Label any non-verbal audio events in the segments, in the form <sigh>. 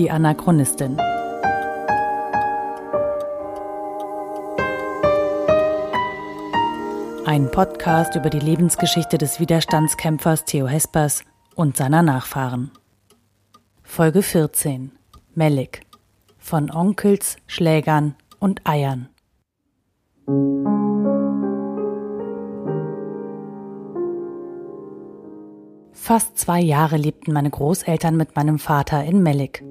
Die Anachronistin. Ein Podcast über die Lebensgeschichte des Widerstandskämpfers Theo Hespers und seiner Nachfahren. Folge 14. Melik. Von Onkels, Schlägern und Eiern. Fast zwei Jahre lebten meine Großeltern mit meinem Vater in Melik.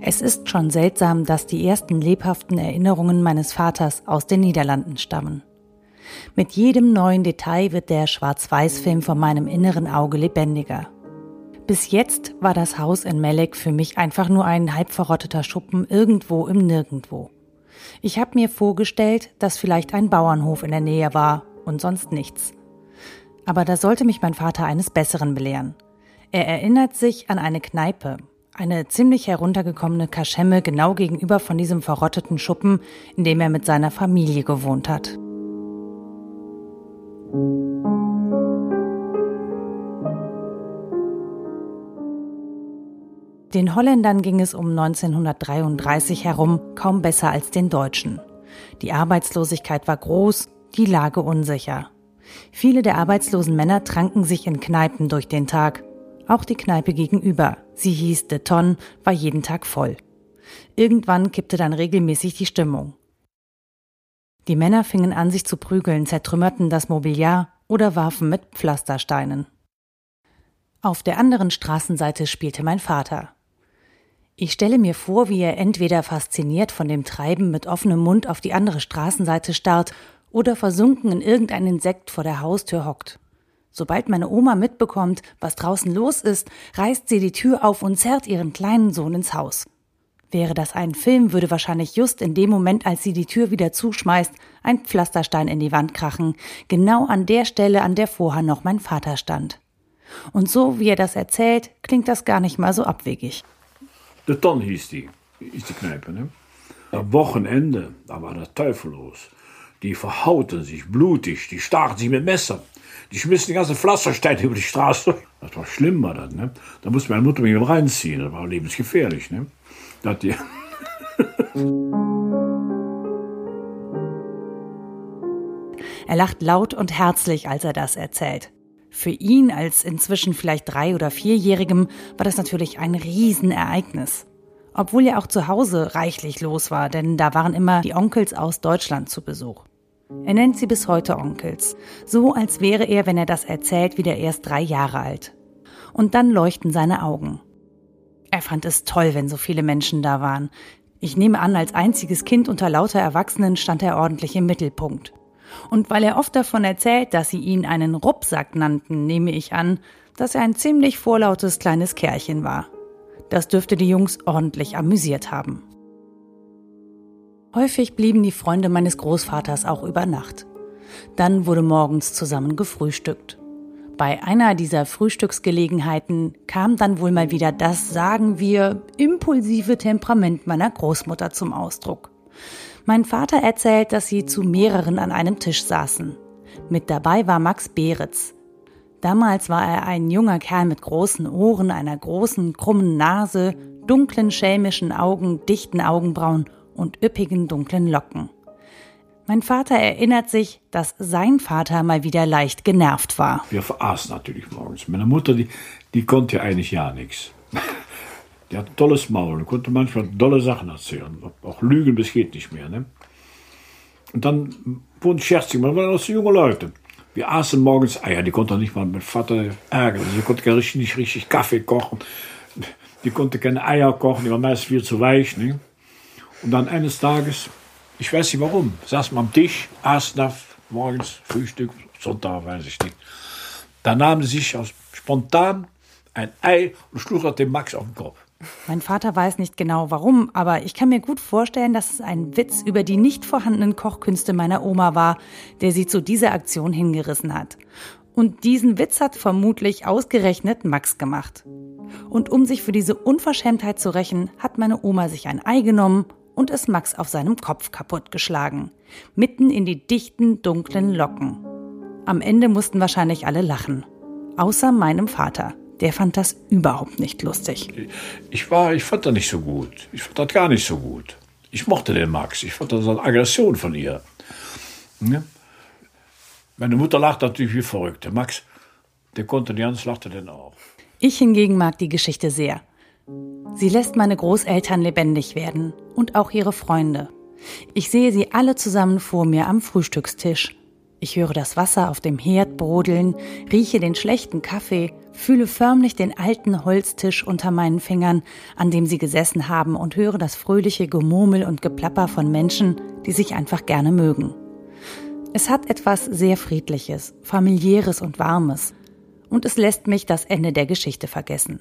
Es ist schon seltsam, dass die ersten lebhaften Erinnerungen meines Vaters aus den Niederlanden stammen. Mit jedem neuen Detail wird der Schwarz-Weiß-Film vor meinem inneren Auge lebendiger. Bis jetzt war das Haus in Melek für mich einfach nur ein halb verrotteter Schuppen irgendwo im Nirgendwo. Ich habe mir vorgestellt, dass vielleicht ein Bauernhof in der Nähe war und sonst nichts. Aber da sollte mich mein Vater eines Besseren belehren. Er erinnert sich an eine Kneipe, eine ziemlich heruntergekommene Kaschemme genau gegenüber von diesem verrotteten Schuppen, in dem er mit seiner Familie gewohnt hat. Den Holländern ging es um 1933 herum kaum besser als den Deutschen. Die Arbeitslosigkeit war groß, die Lage unsicher. Viele der arbeitslosen Männer tranken sich in Kneipen durch den Tag. Auch die Kneipe gegenüber, sie hieß De Ton, war jeden Tag voll. Irgendwann kippte dann regelmäßig die Stimmung. Die Männer fingen an, sich zu prügeln, zertrümmerten das Mobiliar oder warfen mit Pflastersteinen. Auf der anderen Straßenseite spielte mein Vater. Ich stelle mir vor, wie er entweder fasziniert von dem Treiben mit offenem Mund auf die andere Straßenseite starrt oder versunken in irgendein Insekt vor der Haustür hockt. Sobald meine Oma mitbekommt, was draußen los ist, reißt sie die Tür auf und zerrt ihren kleinen Sohn ins Haus. Wäre das ein Film, würde wahrscheinlich just in dem Moment, als sie die Tür wieder zuschmeißt, ein Pflasterstein in die Wand krachen, genau an der Stelle, an der vorher noch mein Vater stand. Und so wie er das erzählt, klingt das gar nicht mal so abwegig. De Ton hieß die, ist die Kneipe, ne? Am Wochenende, da war der Teufel los. Die verhauten sich blutig, die stachen sich mit Messer. Die schmissen die ganze Pflastersteine über die Straße. Das war schlimm, war das, ne? Da musste meine Mutter mich reinziehen, das war lebensgefährlich, ne? Das die <laughs> Er lacht laut und herzlich, als er das erzählt. Für ihn als inzwischen vielleicht drei- oder vierjährigem war das natürlich ein Riesenereignis. Obwohl ja auch zu Hause reichlich los war, denn da waren immer die Onkels aus Deutschland zu Besuch. Er nennt sie bis heute Onkels, so als wäre er, wenn er das erzählt, wieder erst drei Jahre alt. Und dann leuchten seine Augen. Er fand es toll, wenn so viele Menschen da waren. Ich nehme an, als einziges Kind unter lauter Erwachsenen stand er ordentlich im Mittelpunkt. Und weil er oft davon erzählt, dass sie ihn einen Ruppsack nannten, nehme ich an, dass er ein ziemlich vorlautes kleines Kerlchen war. Das dürfte die Jungs ordentlich amüsiert haben. Häufig blieben die Freunde meines Großvaters auch über Nacht. Dann wurde morgens zusammen gefrühstückt. Bei einer dieser Frühstücksgelegenheiten kam dann wohl mal wieder das, sagen wir, impulsive Temperament meiner Großmutter zum Ausdruck. Mein Vater erzählt, dass sie zu mehreren an einem Tisch saßen. Mit dabei war Max Beretz. Damals war er ein junger Kerl mit großen Ohren, einer großen, krummen Nase, dunklen, schelmischen Augen, dichten Augenbrauen und üppigen, dunklen Locken. Mein Vater erinnert sich, dass sein Vater mal wieder leicht genervt war. Wir veraßen natürlich morgens. Meine Mutter, die, die konnte ja eigentlich ja nichts. <laughs> Die hat ein tolles Maul und konnte manchmal tolle Sachen erzählen. Auch lügen, bis geht nicht mehr. Ne? Und dann wurden scherzig, man waren so junge Leute. Wir aßen morgens Eier, die konnte nicht mal mit Vater ärgern. Sie konnte richtig, nicht richtig Kaffee kochen. Die konnte keine Eier kochen, die waren meist viel zu weich. Ne? Und dann eines Tages, ich weiß nicht warum, saß man am Tisch, aßen da morgens Frühstück, Sonntag, weiß ich nicht. Da nahm sie sich spontan ein Ei und schlug das dem Max auf den Kopf. Mein Vater weiß nicht genau warum, aber ich kann mir gut vorstellen, dass es ein Witz über die nicht vorhandenen Kochkünste meiner Oma war, der sie zu dieser Aktion hingerissen hat. Und diesen Witz hat vermutlich ausgerechnet Max gemacht. Und um sich für diese Unverschämtheit zu rächen, hat meine Oma sich ein Ei genommen und es Max auf seinem Kopf kaputtgeschlagen. Mitten in die dichten, dunklen Locken. Am Ende mussten wahrscheinlich alle lachen. Außer meinem Vater der fand das überhaupt nicht lustig. Ich war, ich fand das nicht so gut. Ich fand das gar nicht so gut. Ich mochte den Max. Ich fand das eine Aggression von ihr. Ja? Meine Mutter lacht natürlich wie verrückt. Der Max, der konnte nicht anders, lachte denn auch. Ich hingegen mag die Geschichte sehr. Sie lässt meine Großeltern lebendig werden und auch ihre Freunde. Ich sehe sie alle zusammen vor mir am Frühstückstisch. Ich höre das Wasser auf dem Herd brodeln, rieche den schlechten Kaffee, fühle förmlich den alten Holztisch unter meinen Fingern, an dem sie gesessen haben und höre das fröhliche Gemurmel und Geplapper von Menschen, die sich einfach gerne mögen. Es hat etwas sehr Friedliches, familiäres und Warmes. Und es lässt mich das Ende der Geschichte vergessen.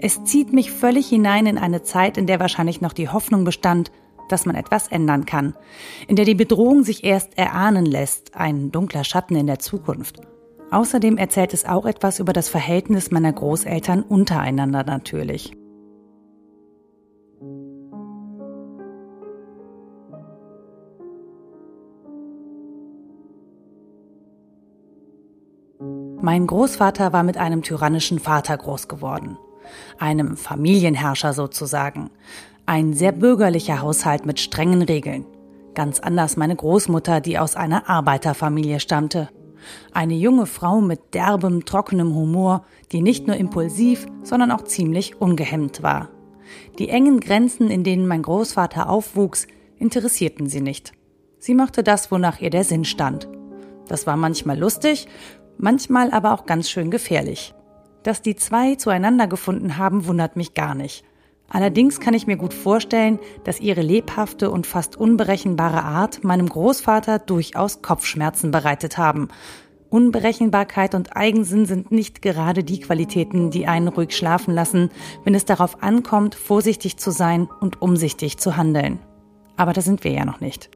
Es zieht mich völlig hinein in eine Zeit, in der wahrscheinlich noch die Hoffnung bestand, dass man etwas ändern kann, in der die Bedrohung sich erst erahnen lässt, ein dunkler Schatten in der Zukunft. Außerdem erzählt es auch etwas über das Verhältnis meiner Großeltern untereinander natürlich. Mein Großvater war mit einem tyrannischen Vater groß geworden, einem Familienherrscher sozusagen, ein sehr bürgerlicher Haushalt mit strengen Regeln. Ganz anders meine Großmutter, die aus einer Arbeiterfamilie stammte. Eine junge Frau mit derbem, trockenem Humor, die nicht nur impulsiv, sondern auch ziemlich ungehemmt war. Die engen Grenzen, in denen mein Großvater aufwuchs, interessierten sie nicht. Sie machte das, wonach ihr der Sinn stand. Das war manchmal lustig manchmal aber auch ganz schön gefährlich. Dass die zwei zueinander gefunden haben, wundert mich gar nicht. Allerdings kann ich mir gut vorstellen, dass ihre lebhafte und fast unberechenbare Art meinem Großvater durchaus Kopfschmerzen bereitet haben. Unberechenbarkeit und Eigensinn sind nicht gerade die Qualitäten, die einen ruhig schlafen lassen, wenn es darauf ankommt, vorsichtig zu sein und umsichtig zu handeln. Aber da sind wir ja noch nicht.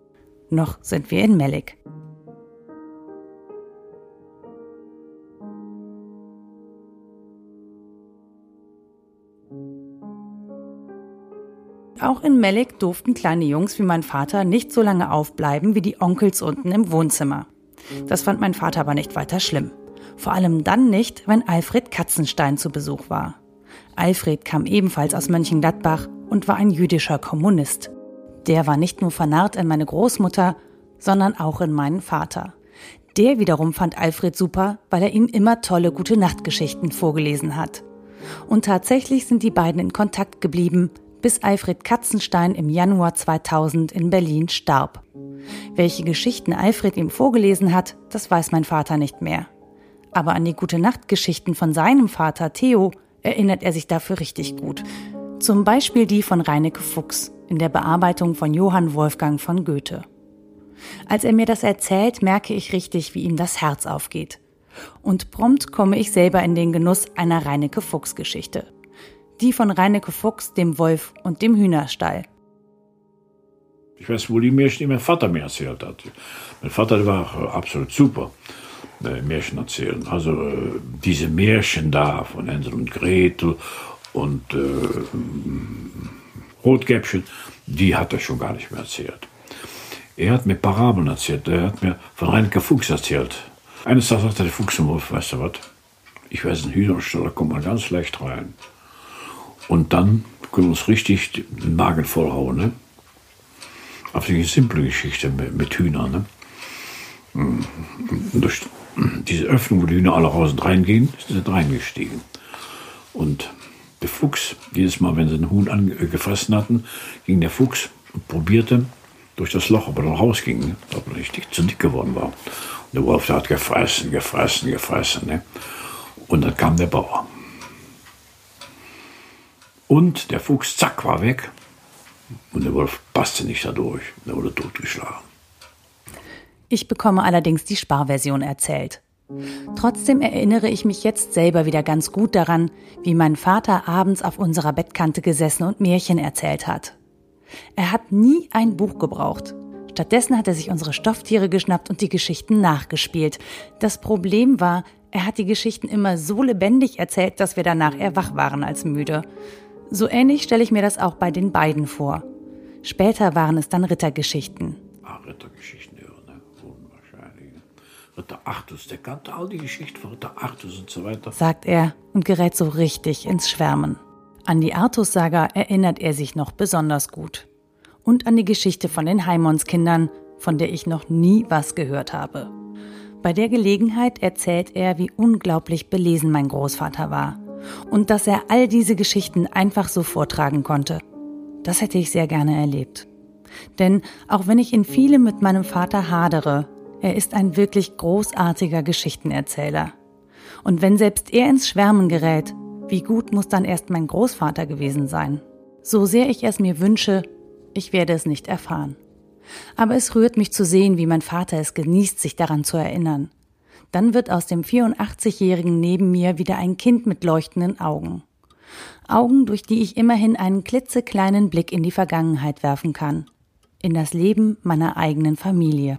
Noch sind wir in Melik. Auch in Melek durften kleine Jungs wie mein Vater nicht so lange aufbleiben wie die Onkels unten im Wohnzimmer. Das fand mein Vater aber nicht weiter schlimm. Vor allem dann nicht, wenn Alfred Katzenstein zu Besuch war. Alfred kam ebenfalls aus Mönchengladbach und war ein jüdischer Kommunist. Der war nicht nur vernarrt in meine Großmutter, sondern auch in meinen Vater. Der wiederum fand Alfred super, weil er ihm immer tolle gute Nachtgeschichten vorgelesen hat. Und tatsächlich sind die beiden in Kontakt geblieben, bis Alfred Katzenstein im Januar 2000 in Berlin starb. Welche Geschichten Alfred ihm vorgelesen hat, das weiß mein Vater nicht mehr. Aber an die gute Nachtgeschichten von seinem Vater Theo erinnert er sich dafür richtig gut. Zum Beispiel die von Reineke Fuchs in der Bearbeitung von Johann Wolfgang von Goethe. Als er mir das erzählt, merke ich richtig, wie ihm das Herz aufgeht. Und prompt komme ich selber in den Genuss einer Reineke Fuchs Geschichte die von Reineke Fuchs, dem Wolf und dem Hühnerstall. Ich weiß, wo die Märchen, die mein Vater mir erzählt hat. Mein Vater war absolut super. Äh, Märchen erzählen. Also äh, diese Märchen da von Hänsel und Gretel und äh, Rotkäppchen, die hat er schon gar nicht mehr erzählt. Er hat mir Parabeln erzählt. Er hat mir von Reineke Fuchs erzählt. Eines Tages sagte der Fuchs zum Wolf, weißt du was? Ich weiß, ein Hühnerstall, da kommt man ganz leicht rein. Und dann können wir uns richtig den Magen vollhauen. Ne? Auf eine simple Geschichte mit, mit Hühnern. Ne? Und durch diese Öffnung, wo die Hühner alle raus und reingehen, sind sie reingestiegen. Und der Fuchs, jedes Mal, wenn sie einen Huhn angefressen hatten, ging der Fuchs und probierte durch das Loch, ob er noch rausging, ne? ob er richtig zu dick geworden war. Und der Wolf der hat gefressen, gefressen, gefressen. Ne? Und dann kam der Bauer. Und der Fuchs, zack, war weg. Und der Wolf passte nicht dadurch. Er wurde totgeschlagen. Ich bekomme allerdings die Sparversion erzählt. Trotzdem erinnere ich mich jetzt selber wieder ganz gut daran, wie mein Vater abends auf unserer Bettkante gesessen und Märchen erzählt hat. Er hat nie ein Buch gebraucht. Stattdessen hat er sich unsere Stofftiere geschnappt und die Geschichten nachgespielt. Das Problem war, er hat die Geschichten immer so lebendig erzählt, dass wir danach eher wach waren als müde. So ähnlich stelle ich mir das auch bei den beiden vor. Später waren es dann Rittergeschichten. Ah, Rittergeschichten, ja, ne? Unwahrscheinlich. Ritter Artus, der kannte all die Geschichten von Ritter Artus und so weiter. Sagt er und gerät so richtig ins Schwärmen. An die Artus-Saga erinnert er sich noch besonders gut. Und an die Geschichte von den Heimonskindern, von der ich noch nie was gehört habe. Bei der Gelegenheit erzählt er, wie unglaublich belesen mein Großvater war und dass er all diese Geschichten einfach so vortragen konnte. Das hätte ich sehr gerne erlebt. Denn auch wenn ich in viele mit meinem Vater hadere, er ist ein wirklich großartiger Geschichtenerzähler. Und wenn selbst er ins Schwärmen gerät, wie gut muss dann erst mein Großvater gewesen sein? So sehr ich es mir wünsche, ich werde es nicht erfahren. Aber es rührt mich zu sehen, wie mein Vater es genießt, sich daran zu erinnern. Dann wird aus dem 84-Jährigen neben mir wieder ein Kind mit leuchtenden Augen. Augen, durch die ich immerhin einen klitzekleinen Blick in die Vergangenheit werfen kann. In das Leben meiner eigenen Familie.